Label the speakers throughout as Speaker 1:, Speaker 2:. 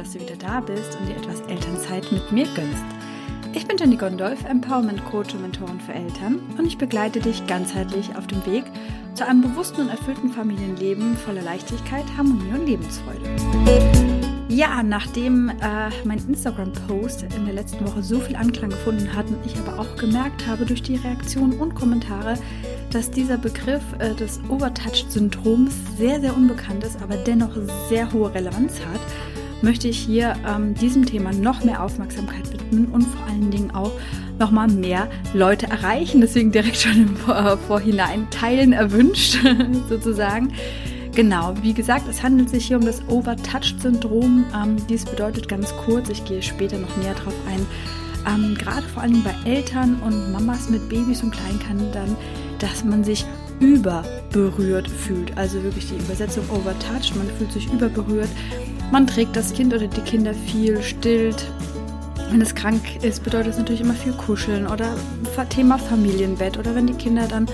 Speaker 1: dass du wieder da bist und dir etwas Elternzeit mit mir gönnst. Ich bin Jenny Gondolf, Empowerment Coach und Mentorin für Eltern und ich begleite dich ganzheitlich auf dem Weg zu einem bewussten und erfüllten Familienleben voller Leichtigkeit, Harmonie und Lebensfreude. Ja, nachdem äh, mein Instagram-Post in der letzten Woche so viel Anklang gefunden hat und ich aber auch gemerkt habe durch die Reaktionen und Kommentare, dass dieser Begriff äh, des Overtouched-Syndroms sehr, sehr unbekannt ist, aber dennoch sehr hohe Relevanz hat, möchte ich hier ähm, diesem Thema noch mehr Aufmerksamkeit widmen und vor allen Dingen auch noch mal mehr Leute erreichen. Deswegen direkt schon im Vor Vorhinein teilen erwünscht, sozusagen. Genau, wie gesagt, es handelt sich hier um das Overtouched-Syndrom. Ähm, dies bedeutet ganz kurz, ich gehe später noch näher drauf ein, ähm, gerade vor allem bei Eltern und Mamas mit Babys und Kleinkindern, dass man sich überberührt fühlt. Also wirklich die Übersetzung overtouched, man fühlt sich überberührt. Man trägt das Kind oder die Kinder viel, stillt. Wenn es krank ist, bedeutet es natürlich immer viel Kuscheln oder Thema Familienbett oder wenn die Kinder dann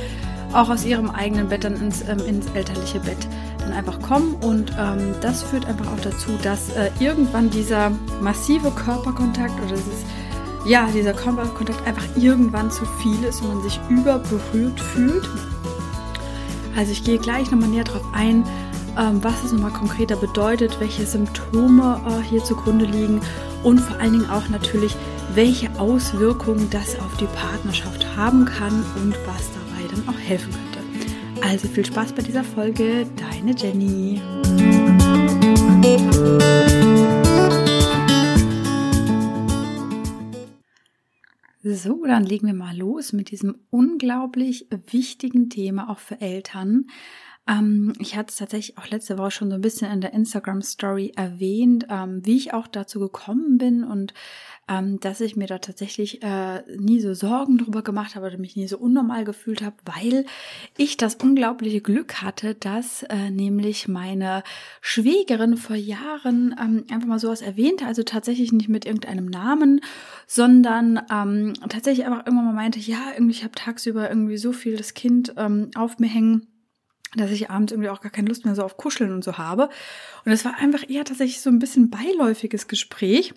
Speaker 1: auch aus ihrem eigenen Bett dann ins, ähm, ins elterliche Bett dann einfach kommen. Und ähm, das führt einfach auch dazu, dass äh, irgendwann dieser massive Körperkontakt oder dieses ja, dieser Körperkontakt einfach irgendwann zu viel ist und man sich überberührt fühlt. Also ich gehe gleich nochmal näher darauf ein, ähm, was es nochmal konkreter bedeutet, welche Symptome äh, hier zugrunde liegen und vor allen Dingen auch natürlich, welche Auswirkungen das auf die Partnerschaft haben kann und was dabei dann auch helfen könnte. Also viel Spaß bei dieser Folge, deine Jenny. So, dann legen wir mal los mit diesem unglaublich wichtigen Thema auch für Eltern. Ähm, ich hatte es tatsächlich auch letzte Woche schon so ein bisschen in der Instagram Story erwähnt, ähm, wie ich auch dazu gekommen bin und ähm, dass ich mir da tatsächlich äh, nie so Sorgen drüber gemacht habe oder mich nie so unnormal gefühlt habe, weil ich das unglaubliche Glück hatte, dass äh, nämlich meine Schwägerin vor Jahren ähm, einfach mal sowas erwähnte, also tatsächlich nicht mit irgendeinem Namen, sondern ähm, tatsächlich einfach irgendwann mal meinte, ja, irgendwie ich habe tagsüber irgendwie so viel das Kind ähm, auf mir hängen dass ich abends irgendwie auch gar keine Lust mehr so auf Kuscheln und so habe. Und es war einfach eher tatsächlich so ein bisschen beiläufiges Gespräch.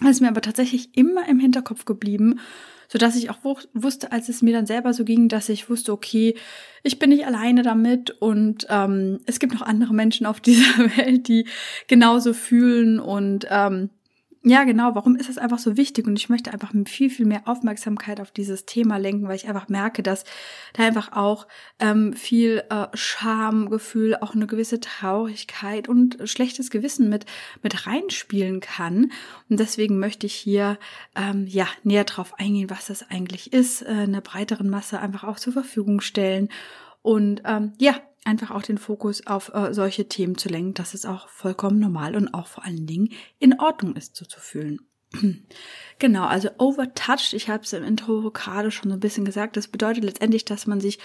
Speaker 1: Das ist mir aber tatsächlich immer im Hinterkopf geblieben, so dass ich auch wusste, als es mir dann selber so ging, dass ich wusste, okay, ich bin nicht alleine damit und ähm, es gibt noch andere Menschen auf dieser Welt, die genauso fühlen und ähm, ja, genau. Warum ist das einfach so wichtig? Und ich möchte einfach viel, viel mehr Aufmerksamkeit auf dieses Thema lenken, weil ich einfach merke, dass da einfach auch ähm, viel äh, Schamgefühl, auch eine gewisse Traurigkeit und schlechtes Gewissen mit, mit reinspielen kann. Und deswegen möchte ich hier ähm, ja näher drauf eingehen, was das eigentlich ist, äh, einer breiteren Masse einfach auch zur Verfügung stellen. Und ähm, ja, einfach auch den Fokus auf äh, solche Themen zu lenken, dass es auch vollkommen normal und auch vor allen Dingen in Ordnung ist, so zu fühlen. Genau, also overtouched, ich habe es im Intro gerade schon so ein bisschen gesagt, das bedeutet letztendlich, dass man sich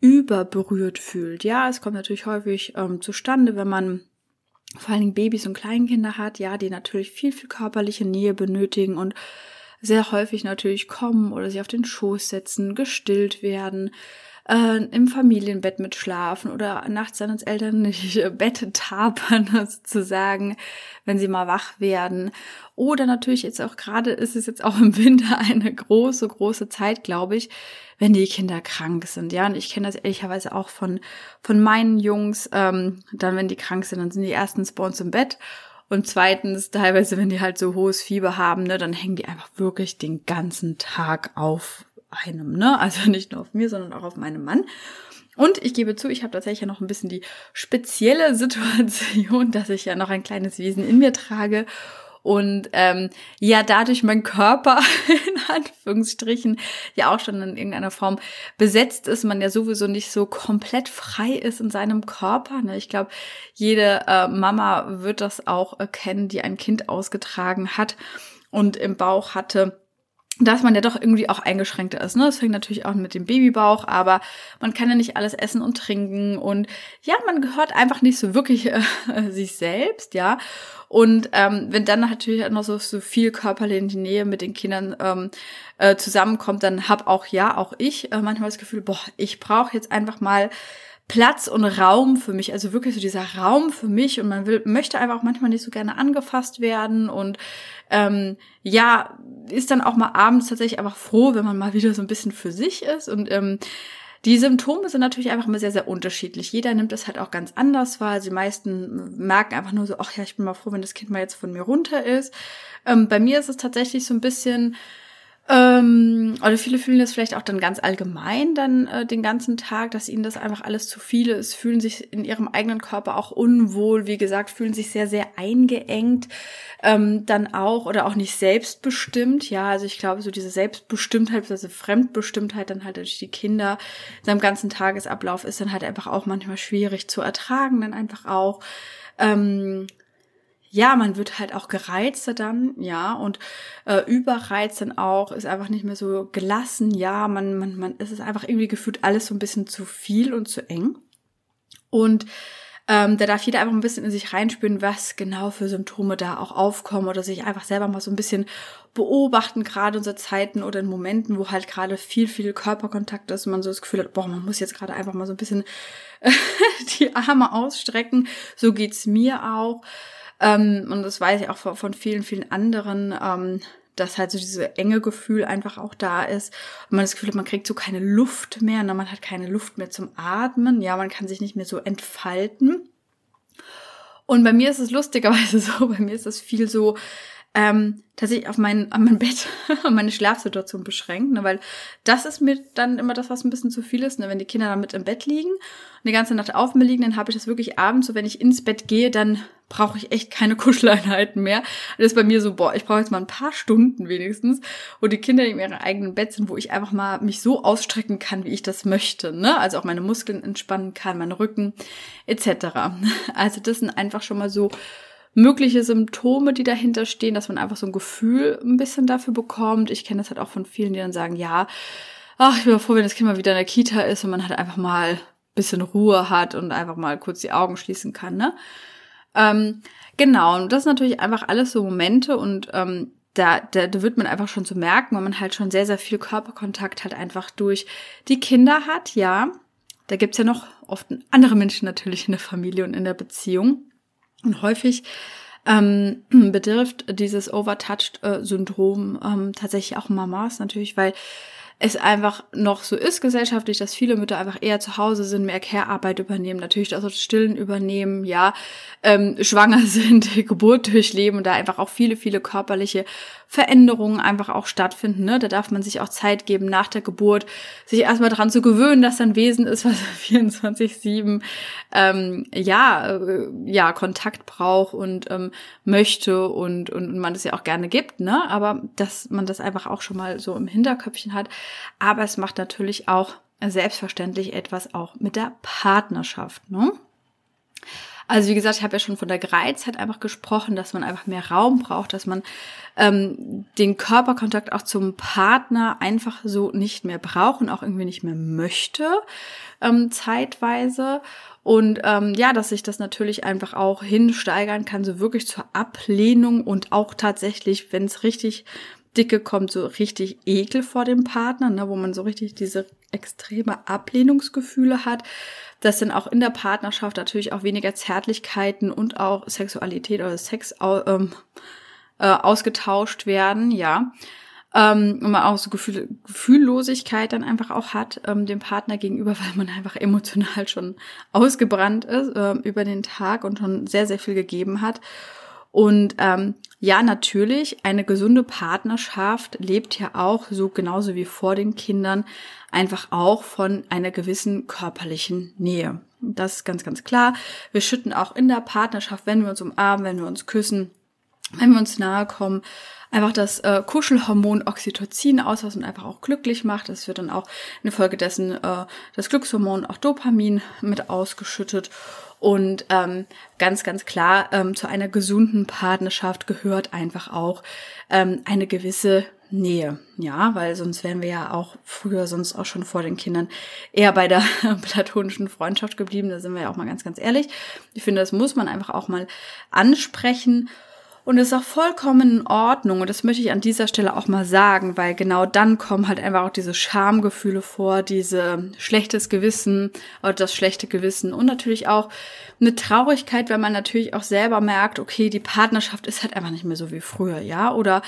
Speaker 1: überberührt fühlt. Ja, es kommt natürlich häufig ähm, zustande, wenn man vor allen Dingen Babys und Kleinkinder hat, ja, die natürlich viel, viel körperliche Nähe benötigen und sehr häufig natürlich kommen oder sich auf den Schoß setzen, gestillt werden, äh, im Familienbett mitschlafen oder nachts dann ins elterliche Bett tapern sozusagen, wenn sie mal wach werden. Oder natürlich jetzt auch gerade ist es jetzt auch im Winter eine große, große Zeit, glaube ich, wenn die Kinder krank sind. Ja, und ich kenne das ehrlicherweise auch von, von meinen Jungs. Ähm, dann, wenn die krank sind, dann sind die erstens bei uns im Bett und zweitens, teilweise, wenn die halt so hohes Fieber haben, ne, dann hängen die einfach wirklich den ganzen Tag auf einem, ne? Also nicht nur auf mir, sondern auch auf meinem Mann. Und ich gebe zu, ich habe tatsächlich ja noch ein bisschen die spezielle Situation, dass ich ja noch ein kleines Wesen in mir trage und ähm, ja dadurch mein Körper in Anführungsstrichen ja auch schon in irgendeiner Form besetzt ist, man ja sowieso nicht so komplett frei ist in seinem Körper. Ne? Ich glaube, jede äh, Mama wird das auch erkennen, die ein Kind ausgetragen hat und im Bauch hatte dass man ja doch irgendwie auch eingeschränkter ist. Ne? Das fängt natürlich auch mit dem Babybauch, aber man kann ja nicht alles essen und trinken und ja, man gehört einfach nicht so wirklich äh, sich selbst, ja. Und ähm, wenn dann natürlich noch so, so viel körperliche Nähe mit den Kindern ähm, äh, zusammenkommt, dann hab auch ja, auch ich äh, manchmal das Gefühl, boah, ich brauche jetzt einfach mal Platz und Raum für mich, also wirklich so dieser Raum für mich und man will, möchte einfach auch manchmal nicht so gerne angefasst werden und ähm, ja, ist dann auch mal abends tatsächlich einfach froh, wenn man mal wieder so ein bisschen für sich ist und ähm, die Symptome sind natürlich einfach immer sehr, sehr unterschiedlich. Jeder nimmt das halt auch ganz anders wahr. Die meisten merken einfach nur so, ach ja, ich bin mal froh, wenn das Kind mal jetzt von mir runter ist. Ähm, bei mir ist es tatsächlich so ein bisschen, ähm, oder viele fühlen das vielleicht auch dann ganz allgemein dann äh, den ganzen Tag, dass ihnen das einfach alles zu viel ist, fühlen sich in ihrem eigenen Körper auch unwohl, wie gesagt, fühlen sich sehr, sehr eingeengt, ähm, dann auch oder auch nicht selbstbestimmt. Ja, also ich glaube, so diese Selbstbestimmtheit, also Fremdbestimmtheit dann halt durch die Kinder in seinem ganzen Tagesablauf ist dann halt einfach auch manchmal schwierig zu ertragen, dann einfach auch. Ähm, ja, man wird halt auch gereizter dann, ja, und äh, überreizt dann auch, ist einfach nicht mehr so gelassen, ja, man, man, man, es ist einfach irgendwie gefühlt alles so ein bisschen zu viel und zu eng. Und ähm, da darf jeder einfach ein bisschen in sich reinspüren, was genau für Symptome da auch aufkommen oder sich einfach selber mal so ein bisschen beobachten, gerade so Zeiten oder in Momenten, wo halt gerade viel, viel Körperkontakt ist und man so das Gefühl hat, boah, man muss jetzt gerade einfach mal so ein bisschen die Arme ausstrecken. So geht's mir auch. Ähm, und das weiß ich auch von, von vielen, vielen anderen, ähm, dass halt so diese enge Gefühl einfach auch da ist. Und man das Gefühl hat, man kriegt so keine Luft mehr, ne? man hat keine Luft mehr zum Atmen. Ja, man kann sich nicht mehr so entfalten. Und bei mir ist es lustigerweise so, bei mir ist es viel so, ähm, tatsächlich auf mein, an mein Bett, an meine Schlafsituation beschränkt, ne, weil das ist mir dann immer das, was ein bisschen zu viel ist, ne, wenn die Kinder dann mit im Bett liegen und die ganze Nacht auf mir liegen, dann habe ich das wirklich abends, so wenn ich ins Bett gehe, dann brauche ich echt keine Kuscheleinheiten mehr. Das ist bei mir so, boah, ich brauche jetzt mal ein paar Stunden wenigstens, wo die Kinder in ihrem eigenen Bett sind, wo ich einfach mal mich so ausstrecken kann, wie ich das möchte, ne? Also auch meine Muskeln entspannen kann, meinen Rücken etc. Also das sind einfach schon mal so mögliche Symptome, die dahinter stehen, dass man einfach so ein Gefühl ein bisschen dafür bekommt. Ich kenne das halt auch von vielen, die dann sagen, ja, ach, ich bin froh, wenn das Kind mal wieder in der Kita ist und man halt einfach mal ein bisschen Ruhe hat und einfach mal kurz die Augen schließen kann, ne? Ähm, genau, und das ist natürlich einfach alles so Momente und ähm, da, da, da wird man einfach schon zu so merken, weil man halt schon sehr, sehr viel Körperkontakt halt einfach durch die Kinder hat, ja. Da gibt's ja noch oft andere Menschen natürlich in der Familie und in der Beziehung. Und häufig ähm, betrifft dieses Overtouched-Syndrom ähm, tatsächlich auch Mamas natürlich, weil es einfach noch so ist gesellschaftlich, dass viele Mütter einfach eher zu Hause sind, mehr Care-Arbeit übernehmen, natürlich das Stillen übernehmen, ja, ähm, schwanger sind, Geburt durchleben und da einfach auch viele, viele körperliche Veränderungen einfach auch stattfinden. Ne? Da darf man sich auch Zeit geben, nach der Geburt sich erstmal dran zu gewöhnen, dass ein Wesen ist, was 24-7 ähm, ja, äh, ja, Kontakt braucht und ähm, möchte und, und, und man das ja auch gerne gibt, ne? Aber dass man das einfach auch schon mal so im Hinterköpfchen hat. Aber es macht natürlich auch selbstverständlich etwas auch mit der Partnerschaft, ne? Also wie gesagt, ich habe ja schon von der Gereiztheit einfach gesprochen, dass man einfach mehr Raum braucht, dass man ähm, den Körperkontakt auch zum Partner einfach so nicht mehr braucht und auch irgendwie nicht mehr möchte, ähm, zeitweise. Und ähm, ja, dass sich das natürlich einfach auch hinsteigern kann, so wirklich zur Ablehnung und auch tatsächlich, wenn es richtig dicke kommt, so richtig Ekel vor dem Partner, ne, wo man so richtig diese extreme Ablehnungsgefühle hat dass dann auch in der Partnerschaft natürlich auch weniger Zärtlichkeiten und auch Sexualität oder Sex ähm, äh, ausgetauscht werden, ja. Ähm, und man auch so Gefühl, Gefühllosigkeit dann einfach auch hat ähm, dem Partner gegenüber, weil man einfach emotional schon ausgebrannt ist äh, über den Tag und schon sehr, sehr viel gegeben hat. Und ähm, ja, natürlich, eine gesunde Partnerschaft lebt ja auch so genauso wie vor den Kindern einfach auch von einer gewissen körperlichen Nähe. Das ist ganz, ganz klar. Wir schütten auch in der Partnerschaft, wenn wir uns umarmen, wenn wir uns küssen, wenn wir uns nahe kommen, einfach das äh, Kuschelhormon Oxytocin aus, was uns einfach auch glücklich macht. Es wird dann auch infolgedessen äh, das Glückshormon auch Dopamin mit ausgeschüttet. Und ähm, ganz, ganz klar, ähm, zu einer gesunden Partnerschaft gehört einfach auch ähm, eine gewisse Nähe, ja, weil sonst wären wir ja auch früher sonst auch schon vor den Kindern eher bei der platonischen Freundschaft geblieben. Da sind wir ja auch mal ganz, ganz ehrlich. Ich finde, das muss man einfach auch mal ansprechen. Und das ist auch vollkommen in Ordnung. Und das möchte ich an dieser Stelle auch mal sagen, weil genau dann kommen halt einfach auch diese Schamgefühle vor, diese schlechtes Gewissen oder das schlechte Gewissen und natürlich auch eine Traurigkeit, weil man natürlich auch selber merkt, okay, die Partnerschaft ist halt einfach nicht mehr so wie früher, ja. Oder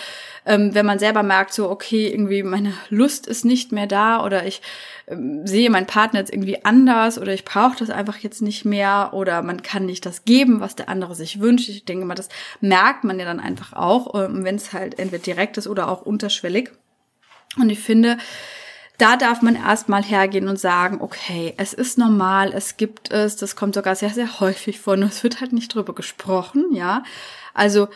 Speaker 1: ähm, wenn man selber merkt, so, okay, irgendwie meine Lust ist nicht mehr da oder ich ähm, sehe meinen Partner jetzt irgendwie anders oder ich brauche das einfach jetzt nicht mehr oder man kann nicht das geben, was der andere sich wünscht. Ich denke mal, das merkt man ja dann einfach auch, ähm, wenn es halt entweder direkt ist oder auch unterschwellig. Und ich finde, da darf man erstmal hergehen und sagen, okay, es ist normal, es gibt es, das kommt sogar sehr, sehr häufig vor und es wird halt nicht drüber gesprochen, ja. Also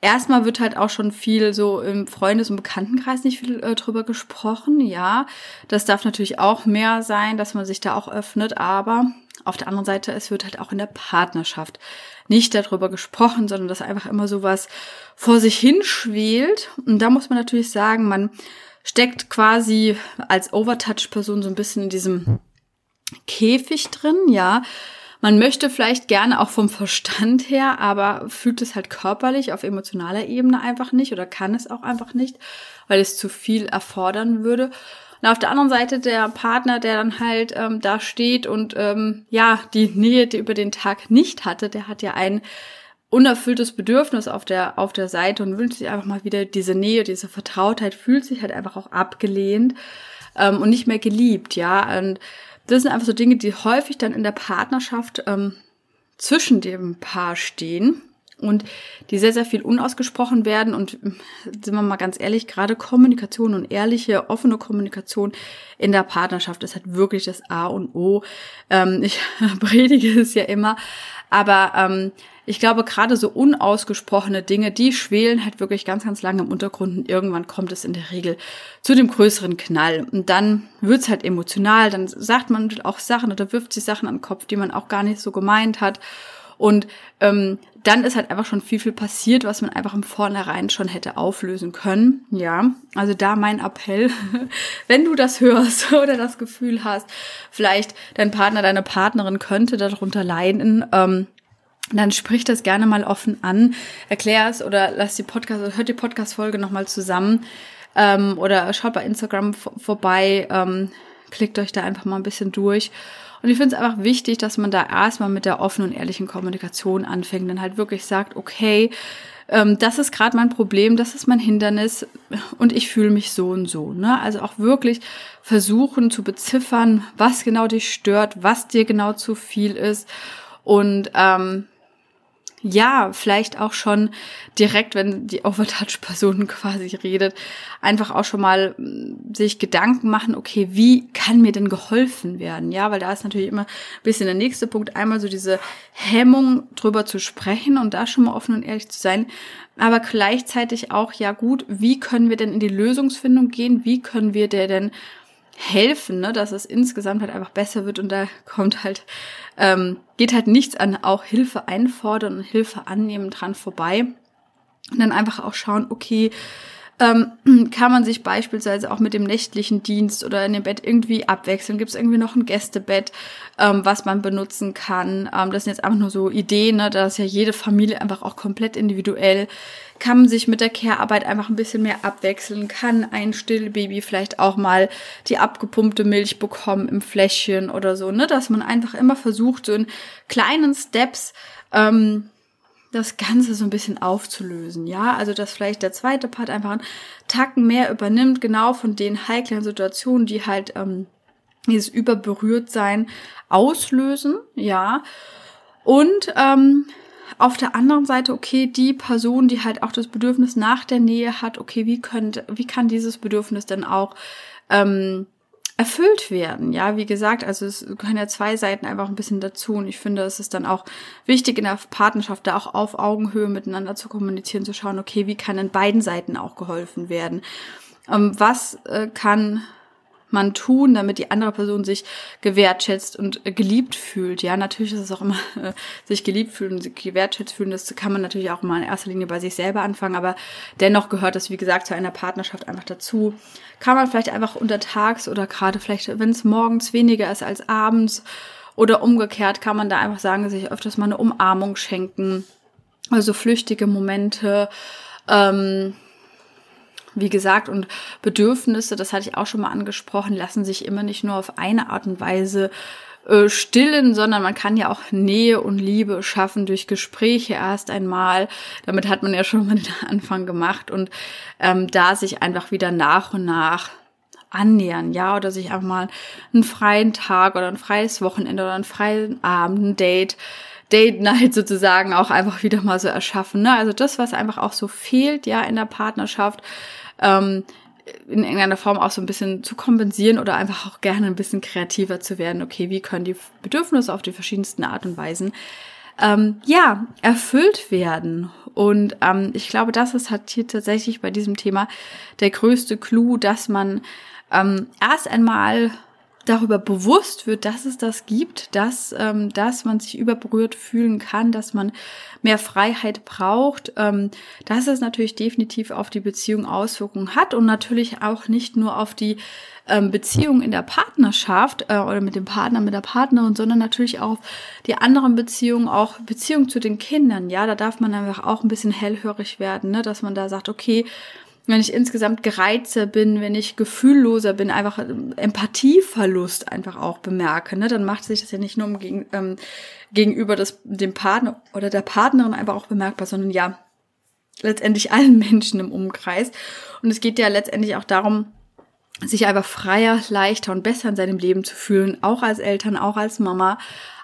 Speaker 1: erstmal wird halt auch schon viel so im Freundes- und Bekanntenkreis nicht viel äh, drüber gesprochen, ja. Das darf natürlich auch mehr sein, dass man sich da auch öffnet, aber auf der anderen Seite, es wird halt auch in der Partnerschaft nicht darüber gesprochen, sondern dass einfach immer sowas vor sich hinschwelt. Und da muss man natürlich sagen, man steckt quasi als Overtouch-Person so ein bisschen in diesem Käfig drin, ja. Man möchte vielleicht gerne auch vom Verstand her, aber fühlt es halt körperlich auf emotionaler Ebene einfach nicht oder kann es auch einfach nicht, weil es zu viel erfordern würde. Und auf der anderen Seite der Partner, der dann halt ähm, da steht und ähm, ja die Nähe die über den Tag nicht hatte, der hat ja ein unerfülltes Bedürfnis auf der, auf der Seite und wünscht sich einfach mal wieder diese Nähe, diese Vertrautheit, fühlt sich halt einfach auch abgelehnt ähm, und nicht mehr geliebt, ja. Und das sind einfach so Dinge, die häufig dann in der Partnerschaft ähm, zwischen dem Paar stehen und die sehr, sehr viel unausgesprochen werden. Und sind wir mal ganz ehrlich, gerade Kommunikation und ehrliche, offene Kommunikation in der Partnerschaft ist halt wirklich das A und O. Ähm, ich predige es ja immer, aber ähm, ich glaube, gerade so unausgesprochene Dinge, die schwelen halt wirklich ganz, ganz lange im Untergrund und irgendwann kommt es in der Regel zu dem größeren Knall. Und dann wird's halt emotional, dann sagt man auch Sachen oder wirft sich Sachen an den Kopf, die man auch gar nicht so gemeint hat. Und ähm, dann ist halt einfach schon viel, viel passiert, was man einfach im Vornherein schon hätte auflösen können. Ja, also da mein Appell, wenn du das hörst oder das Gefühl hast, vielleicht dein Partner, deine Partnerin könnte darunter leiden, ähm, dann sprich das gerne mal offen an, erklär es oder lass die Podcast, hört die Podcast-Folge nochmal zusammen ähm, oder schaut bei Instagram vorbei, ähm, klickt euch da einfach mal ein bisschen durch. Und ich finde es einfach wichtig, dass man da erstmal mit der offenen und ehrlichen Kommunikation anfängt, dann halt wirklich sagt, okay, ähm, das ist gerade mein Problem, das ist mein Hindernis und ich fühle mich so und so. Ne? Also auch wirklich versuchen zu beziffern, was genau dich stört, was dir genau zu viel ist und ähm, ja, vielleicht auch schon direkt, wenn die Overtouch-Person quasi redet, einfach auch schon mal mm, sich Gedanken machen, okay, wie kann mir denn geholfen werden? Ja, weil da ist natürlich immer ein bisschen der nächste Punkt, einmal so diese Hemmung drüber zu sprechen und da schon mal offen und ehrlich zu sein, aber gleichzeitig auch, ja gut, wie können wir denn in die Lösungsfindung gehen? Wie können wir der denn helfen, ne, dass es insgesamt halt einfach besser wird und da kommt halt, ähm, geht halt nichts an auch Hilfe einfordern und Hilfe annehmen dran vorbei. Und dann einfach auch schauen, okay, ähm, kann man sich beispielsweise auch mit dem nächtlichen Dienst oder in dem Bett irgendwie abwechseln? Gibt es irgendwie noch ein Gästebett, ähm, was man benutzen kann? Ähm, das sind jetzt einfach nur so Ideen, ne? da ist ja jede Familie einfach auch komplett individuell kann man sich mit der Care-Arbeit einfach ein bisschen mehr abwechseln, kann ein Stillbaby vielleicht auch mal die abgepumpte Milch bekommen im Fläschchen oder so, ne, dass man einfach immer versucht, so in kleinen Steps ähm, das Ganze so ein bisschen aufzulösen, ja, also dass vielleicht der zweite Part einfach einen Tacken mehr übernimmt, genau von den heiklen Situationen, die halt ähm, dieses Überberührtsein auslösen, ja, und ähm, auf der anderen Seite, okay, die Person, die halt auch das Bedürfnis nach der Nähe hat, okay, wie könnte, wie kann dieses Bedürfnis denn auch ähm, erfüllt werden. Ja, wie gesagt, also es können ja zwei Seiten einfach ein bisschen dazu und ich finde, es ist dann auch wichtig in der Partnerschaft da auch auf Augenhöhe miteinander zu kommunizieren, zu schauen, okay, wie kann in beiden Seiten auch geholfen werden. Ähm, was äh, kann man tun, damit die andere Person sich gewertschätzt und geliebt fühlt. Ja, natürlich ist es auch immer, äh, sich geliebt fühlen und sich gewertschätzt fühlen, das kann man natürlich auch mal in erster Linie bei sich selber anfangen, aber dennoch gehört das, wie gesagt, zu einer Partnerschaft einfach dazu. Kann man vielleicht einfach untertags oder gerade vielleicht, wenn es morgens weniger ist als abends oder umgekehrt, kann man da einfach sagen, sich öfters mal eine Umarmung schenken Also flüchtige Momente, ähm, wie gesagt, und Bedürfnisse, das hatte ich auch schon mal angesprochen, lassen sich immer nicht nur auf eine Art und Weise äh, stillen, sondern man kann ja auch Nähe und Liebe schaffen durch Gespräche erst einmal. Damit hat man ja schon mal den Anfang gemacht und ähm, da sich einfach wieder nach und nach annähern, ja, oder sich einfach mal einen freien Tag oder ein freies Wochenende oder einen freien Abend, ein Date, Date Night sozusagen auch einfach wieder mal so erschaffen. Ne? Also das, was einfach auch so fehlt, ja, in der Partnerschaft, ähm, in irgendeiner Form auch so ein bisschen zu kompensieren oder einfach auch gerne ein bisschen kreativer zu werden. Okay, wie können die Bedürfnisse auf die verschiedensten Art und Weisen ähm, ja erfüllt werden? Und ähm, ich glaube, das ist halt hier tatsächlich bei diesem Thema der größte Clou, dass man ähm, erst einmal darüber bewusst wird, dass es das gibt, dass, ähm, dass man sich überberührt fühlen kann, dass man mehr Freiheit braucht, ähm, dass es natürlich definitiv auf die Beziehung Auswirkungen hat und natürlich auch nicht nur auf die ähm, Beziehung in der Partnerschaft äh, oder mit dem Partner, mit der Partnerin, sondern natürlich auch die anderen Beziehungen, auch Beziehungen zu den Kindern. Ja, da darf man einfach auch ein bisschen hellhörig werden, ne? dass man da sagt, okay, wenn ich insgesamt gereizter bin, wenn ich gefühlloser bin, einfach Empathieverlust einfach auch bemerke, ne, dann macht sich das ja nicht nur um gegen, ähm, gegenüber des, dem Partner oder der Partnerin einfach auch bemerkbar, sondern ja, letztendlich allen Menschen im Umkreis. Und es geht ja letztendlich auch darum, sich einfach freier, leichter und besser in seinem Leben zu fühlen, auch als Eltern, auch als Mama,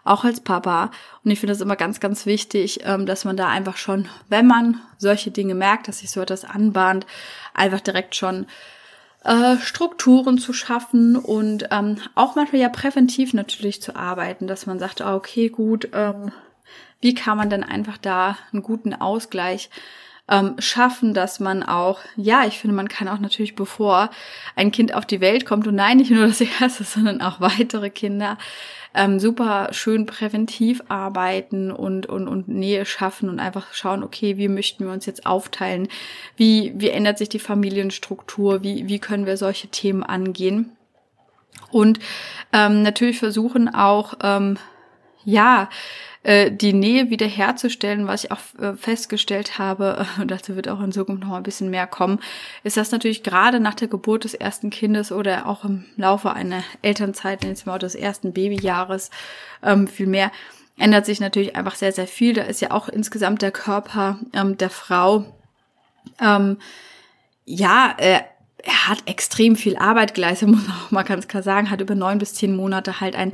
Speaker 1: auch als Papa. Und ich finde es immer ganz, ganz wichtig, ähm, dass man da einfach schon, wenn man solche Dinge merkt, dass sich so etwas anbahnt, einfach direkt schon äh, Strukturen zu schaffen und ähm, auch manchmal ja präventiv natürlich zu arbeiten, dass man sagt, ah, okay, gut, ähm, wie kann man denn einfach da einen guten Ausgleich ähm, schaffen, dass man auch, ja, ich finde, man kann auch natürlich, bevor ein Kind auf die Welt kommt, und nein, nicht nur das erste, sondern auch weitere Kinder, ähm, super schön präventiv arbeiten und, und, und Nähe schaffen und einfach schauen, okay, wie möchten wir uns jetzt aufteilen? Wie, wie ändert sich die Familienstruktur? Wie, wie können wir solche Themen angehen? Und ähm, natürlich versuchen auch, ähm, ja, äh, die Nähe wiederherzustellen, was ich auch äh, festgestellt habe, und dazu wird auch in Zukunft noch ein bisschen mehr kommen, ist das natürlich gerade nach der Geburt des ersten Kindes oder auch im Laufe einer Elternzeit, jetzt mal des ersten Babyjahres, ähm, viel mehr, ändert sich natürlich einfach sehr, sehr viel. Da ist ja auch insgesamt der Körper ähm, der Frau ähm, ja, äh, er hat extrem viel Arbeit geleistet, muss man auch mal ganz klar sagen, hat über neun bis zehn Monate halt ein,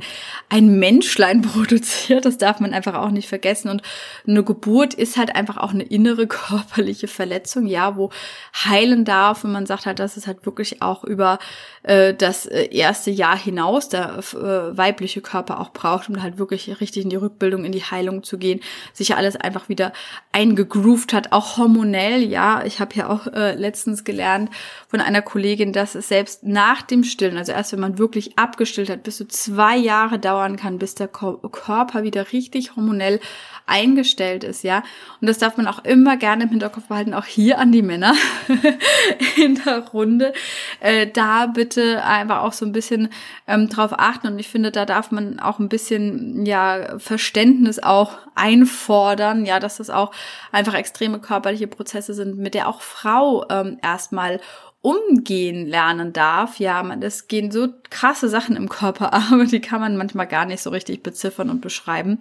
Speaker 1: ein Menschlein produziert. Das darf man einfach auch nicht vergessen. Und eine Geburt ist halt einfach auch eine innere körperliche Verletzung, ja, wo heilen darf. Und man sagt halt, dass es halt wirklich auch über äh, das äh, erste Jahr hinaus der äh, weibliche Körper auch braucht, um halt wirklich richtig in die Rückbildung, in die Heilung zu gehen, sich ja alles einfach wieder eingegroovt hat, auch hormonell, ja. Ich habe ja auch äh, letztens gelernt von einer Kollegin, dass es selbst nach dem Stillen, also erst wenn man wirklich abgestillt hat, bis zu zwei Jahre dauern kann, bis der Körper wieder richtig hormonell eingestellt ist, ja. Und das darf man auch immer gerne im Hinterkopf behalten, auch hier an die Männer in der Runde. Äh, da bitte einfach auch so ein bisschen ähm, drauf achten. Und ich finde, da darf man auch ein bisschen, ja, Verständnis auch einfordern, ja, dass das auch einfach extreme körperliche Prozesse sind, mit der auch Frau ähm, erstmal umgehen lernen darf. Ja, man, es gehen so krasse Sachen im Körper, aber die kann man manchmal gar nicht so richtig beziffern und beschreiben.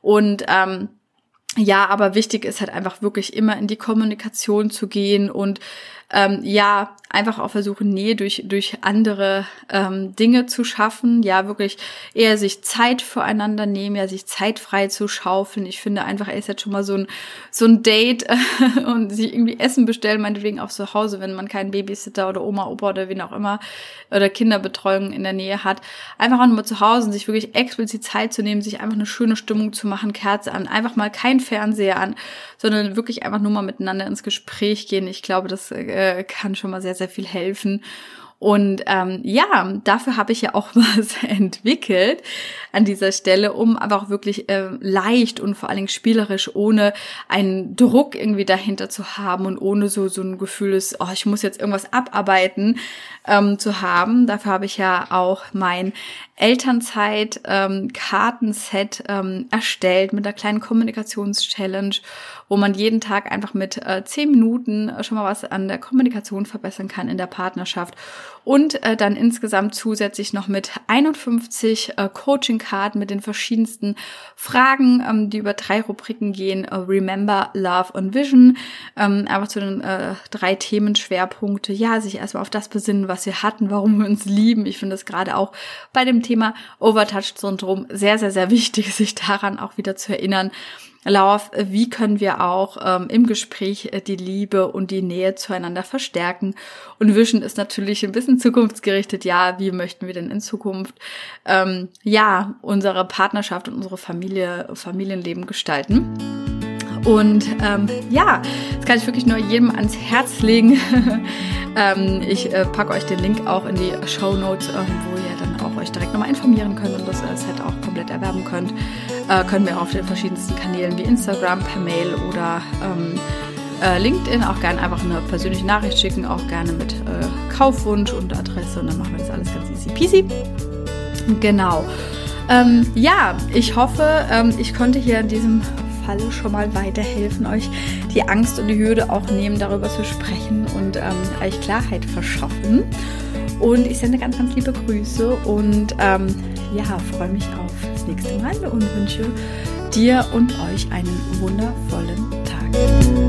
Speaker 1: Und ähm, ja, aber wichtig ist halt einfach wirklich immer in die Kommunikation zu gehen und ähm, ja, einfach auch versuchen, Nähe durch, durch andere ähm, Dinge zu schaffen. Ja, wirklich eher sich Zeit füreinander nehmen, ja, sich Zeit frei zu schaufeln. Ich finde einfach, er ist jetzt schon mal so ein, so ein Date und sich irgendwie Essen bestellen, meinetwegen auch zu Hause, wenn man keinen Babysitter oder Oma, Opa oder wen auch immer oder Kinderbetreuung in der Nähe hat. Einfach auch nur zu Hause sich wirklich explizit Zeit zu nehmen, sich einfach eine schöne Stimmung zu machen, Kerze an, einfach mal kein Fernseher an, sondern wirklich einfach nur mal miteinander ins Gespräch gehen. Ich glaube, das äh, kann schon mal sehr, sehr viel helfen. Und ähm, ja, dafür habe ich ja auch was entwickelt an dieser Stelle, um aber auch wirklich äh, leicht und vor allen Dingen spielerisch, ohne einen Druck irgendwie dahinter zu haben und ohne so so ein Gefühl ist, oh, ich muss jetzt irgendwas abarbeiten ähm, zu haben. Dafür habe ich ja auch mein Elternzeit ähm, ähm, erstellt mit einer kleinen Kommunikationschallenge, wo man jeden Tag einfach mit äh, zehn Minuten schon mal was an der Kommunikation verbessern kann in der Partnerschaft und äh, dann insgesamt zusätzlich noch mit 51 äh, Coaching-Karten mit den verschiedensten Fragen, ähm, die über drei Rubriken gehen, äh, Remember, Love und Vision, ähm, aber zu den äh, drei Themenschwerpunkte, ja, sich erstmal auf das besinnen, was wir hatten, warum wir uns lieben. Ich finde es gerade auch bei dem Thema Overtouch-Syndrom sehr, sehr, sehr wichtig, sich daran auch wieder zu erinnern. Lauf, wie können wir auch ähm, im Gespräch äh, die Liebe und die Nähe zueinander verstärken? Und Vision ist natürlich ein bisschen zukunftsgerichtet. Ja, wie möchten wir denn in Zukunft ähm, ja unsere Partnerschaft und unsere Familie, Familienleben gestalten? Und ähm, ja, das kann ich wirklich nur jedem ans Herz legen. ähm, ich äh, packe euch den Link auch in die Show Notes, ähm, wo ihr dann auch euch direkt nochmal informieren könnt und das äh, Set auch komplett erwerben könnt. Äh, können wir auf den verschiedensten Kanälen wie Instagram, per Mail oder ähm, äh, LinkedIn auch gerne einfach eine persönliche Nachricht schicken, auch gerne mit äh, Kaufwunsch und Adresse und dann machen wir das alles ganz easy peasy. Genau. Ähm, ja, ich hoffe, ähm, ich konnte hier in diesem Falle schon mal weiterhelfen, euch die Angst und die Hürde auch nehmen, darüber zu sprechen und ähm, euch Klarheit verschaffen. Und ich sende ganz, ganz liebe Grüße und ähm, ja, freue mich auf das nächste Mal und wünsche dir und euch einen wundervollen Tag.